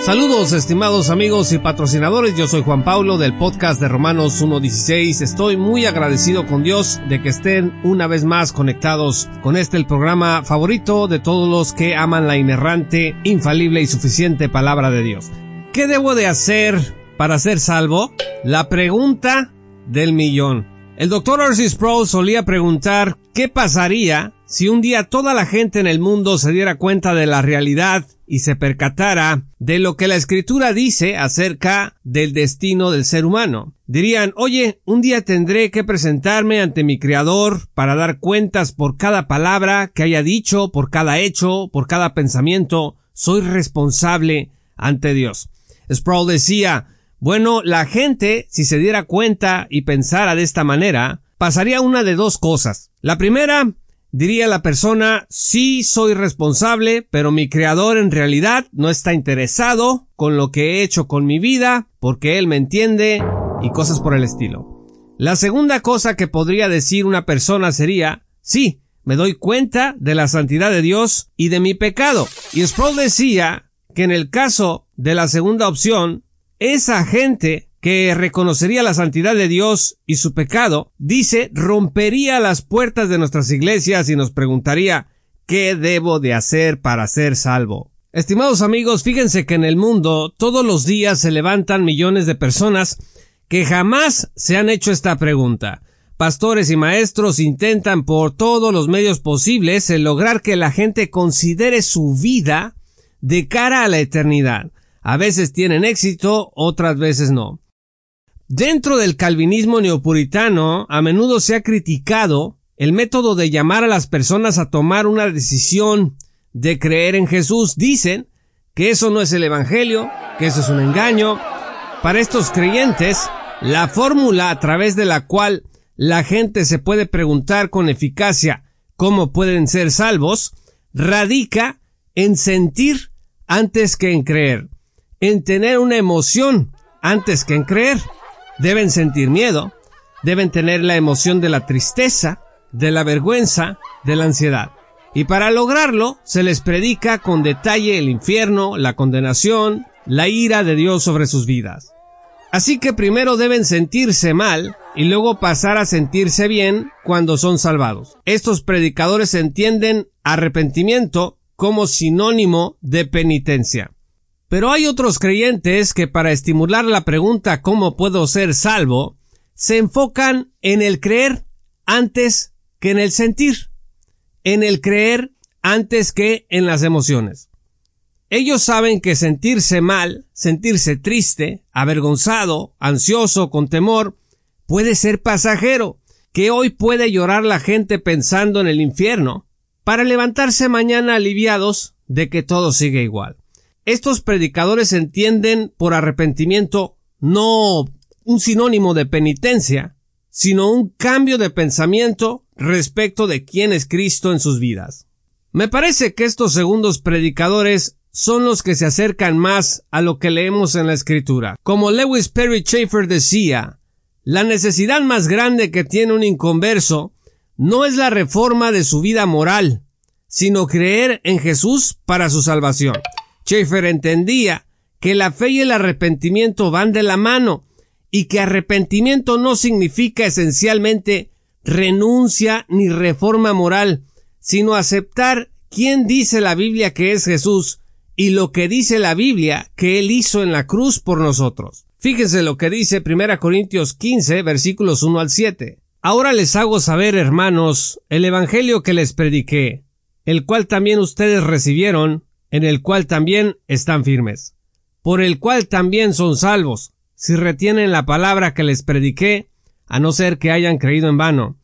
Saludos estimados amigos y patrocinadores, yo soy Juan Pablo del podcast de Romanos 1.16. Estoy muy agradecido con Dios de que estén una vez más conectados con este el programa favorito de todos los que aman la inerrante, infalible y suficiente palabra de Dios. ¿Qué debo de hacer para ser salvo? La pregunta del millón. El doctor Orsis Sproul solía preguntar qué pasaría si un día toda la gente en el mundo se diera cuenta de la realidad y se percatara de lo que la escritura dice acerca del destino del ser humano. Dirían, oye, un día tendré que presentarme ante mi Creador para dar cuentas por cada palabra que haya dicho, por cada hecho, por cada pensamiento. Soy responsable ante Dios. Sproul decía, bueno, la gente, si se diera cuenta y pensara de esta manera, pasaría una de dos cosas. La primera, Diría la persona, sí soy responsable, pero mi creador en realidad no está interesado con lo que he hecho con mi vida, porque él me entiende y cosas por el estilo. La segunda cosa que podría decir una persona sería, sí, me doy cuenta de la santidad de Dios y de mi pecado. Y Sproul decía que en el caso de la segunda opción, esa gente que reconocería la santidad de Dios y su pecado, dice, rompería las puertas de nuestras iglesias y nos preguntaría, ¿qué debo de hacer para ser salvo? Estimados amigos, fíjense que en el mundo todos los días se levantan millones de personas que jamás se han hecho esta pregunta. Pastores y maestros intentan por todos los medios posibles el lograr que la gente considere su vida de cara a la eternidad. A veces tienen éxito, otras veces no. Dentro del calvinismo neopuritano, a menudo se ha criticado el método de llamar a las personas a tomar una decisión de creer en Jesús. Dicen que eso no es el Evangelio, que eso es un engaño. Para estos creyentes, la fórmula a través de la cual la gente se puede preguntar con eficacia cómo pueden ser salvos, radica en sentir antes que en creer, en tener una emoción antes que en creer. Deben sentir miedo, deben tener la emoción de la tristeza, de la vergüenza, de la ansiedad. Y para lograrlo, se les predica con detalle el infierno, la condenación, la ira de Dios sobre sus vidas. Así que primero deben sentirse mal y luego pasar a sentirse bien cuando son salvados. Estos predicadores entienden arrepentimiento como sinónimo de penitencia. Pero hay otros creyentes que para estimular la pregunta ¿cómo puedo ser salvo? se enfocan en el creer antes que en el sentir, en el creer antes que en las emociones. Ellos saben que sentirse mal, sentirse triste, avergonzado, ansioso, con temor, puede ser pasajero, que hoy puede llorar la gente pensando en el infierno, para levantarse mañana aliviados de que todo sigue igual. Estos predicadores entienden por arrepentimiento no un sinónimo de penitencia, sino un cambio de pensamiento respecto de quién es Cristo en sus vidas. Me parece que estos segundos predicadores son los que se acercan más a lo que leemos en la escritura. Como Lewis Perry Schaeffer decía, la necesidad más grande que tiene un inconverso no es la reforma de su vida moral, sino creer en Jesús para su salvación. Schaeffer entendía que la fe y el arrepentimiento van de la mano y que arrepentimiento no significa esencialmente renuncia ni reforma moral, sino aceptar quién dice la Biblia que es Jesús y lo que dice la Biblia que Él hizo en la cruz por nosotros. Fíjense lo que dice 1 Corintios 15 versículos 1 al 7. Ahora les hago saber, hermanos, el Evangelio que les prediqué, el cual también ustedes recibieron, en el cual también están firmes, por el cual también son salvos, si retienen la palabra que les prediqué, a no ser que hayan creído en vano,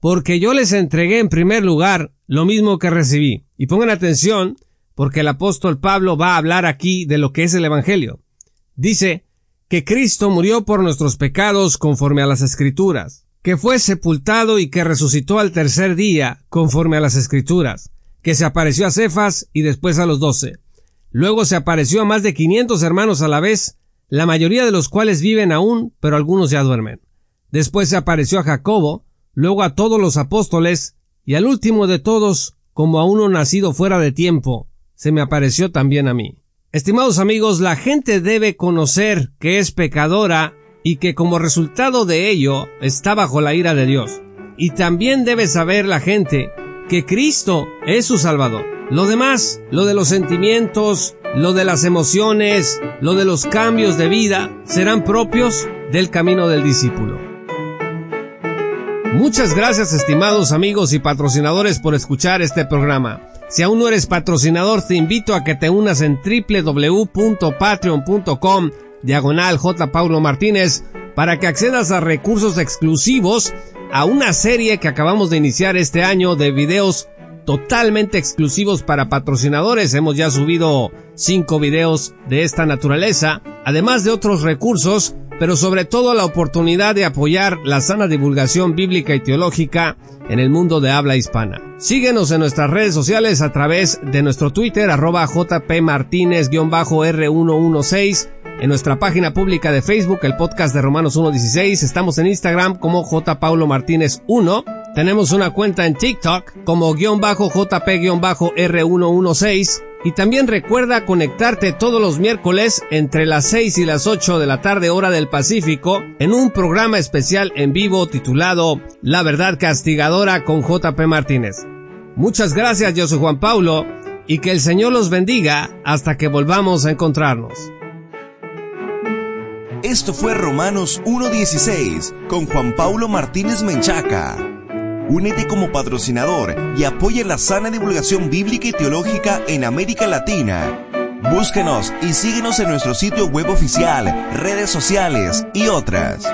porque yo les entregué en primer lugar lo mismo que recibí. Y pongan atención, porque el apóstol Pablo va a hablar aquí de lo que es el Evangelio. Dice que Cristo murió por nuestros pecados conforme a las Escrituras, que fue sepultado y que resucitó al tercer día, conforme a las escrituras, que se apareció a Cefas y después a los doce. Luego se apareció a más de quinientos hermanos a la vez, la mayoría de los cuales viven aún, pero algunos ya duermen. Después se apareció a Jacobo, luego a todos los apóstoles, y al último de todos, como a uno nacido fuera de tiempo, se me apareció también a mí. Estimados amigos, la gente debe conocer que es pecadora y que como resultado de ello está bajo la ira de Dios. Y también debe saber la gente que Cristo es su Salvador. Lo demás, lo de los sentimientos, lo de las emociones, lo de los cambios de vida, serán propios del camino del discípulo. Muchas gracias estimados amigos y patrocinadores por escuchar este programa. Si aún no eres patrocinador, te invito a que te unas en www.patreon.com diagonal J. Paulo Martínez para que accedas a recursos exclusivos a una serie que acabamos de iniciar este año de videos totalmente exclusivos para patrocinadores. Hemos ya subido cinco videos de esta naturaleza, además de otros recursos, pero sobre todo la oportunidad de apoyar la sana divulgación bíblica y teológica en el mundo de habla hispana. Síguenos en nuestras redes sociales a través de nuestro Twitter arroba jpmartinez-r116 en nuestra página pública de Facebook, el podcast de Romanos 1.16. Estamos en Instagram como J. Paulo Martínez 1. Tenemos una cuenta en TikTok como guion bajo JP bajo R116. Y también recuerda conectarte todos los miércoles entre las 6 y las 8 de la tarde hora del Pacífico en un programa especial en vivo titulado La verdad castigadora con JP Martínez. Muchas gracias, yo soy Juan Paulo y que el Señor los bendiga hasta que volvamos a encontrarnos. Esto fue Romanos 1.16 con Juan Paulo Martínez Menchaca. Únete como patrocinador y apoya la sana divulgación bíblica y teológica en América Latina. Búsquenos y síguenos en nuestro sitio web oficial, redes sociales y otras.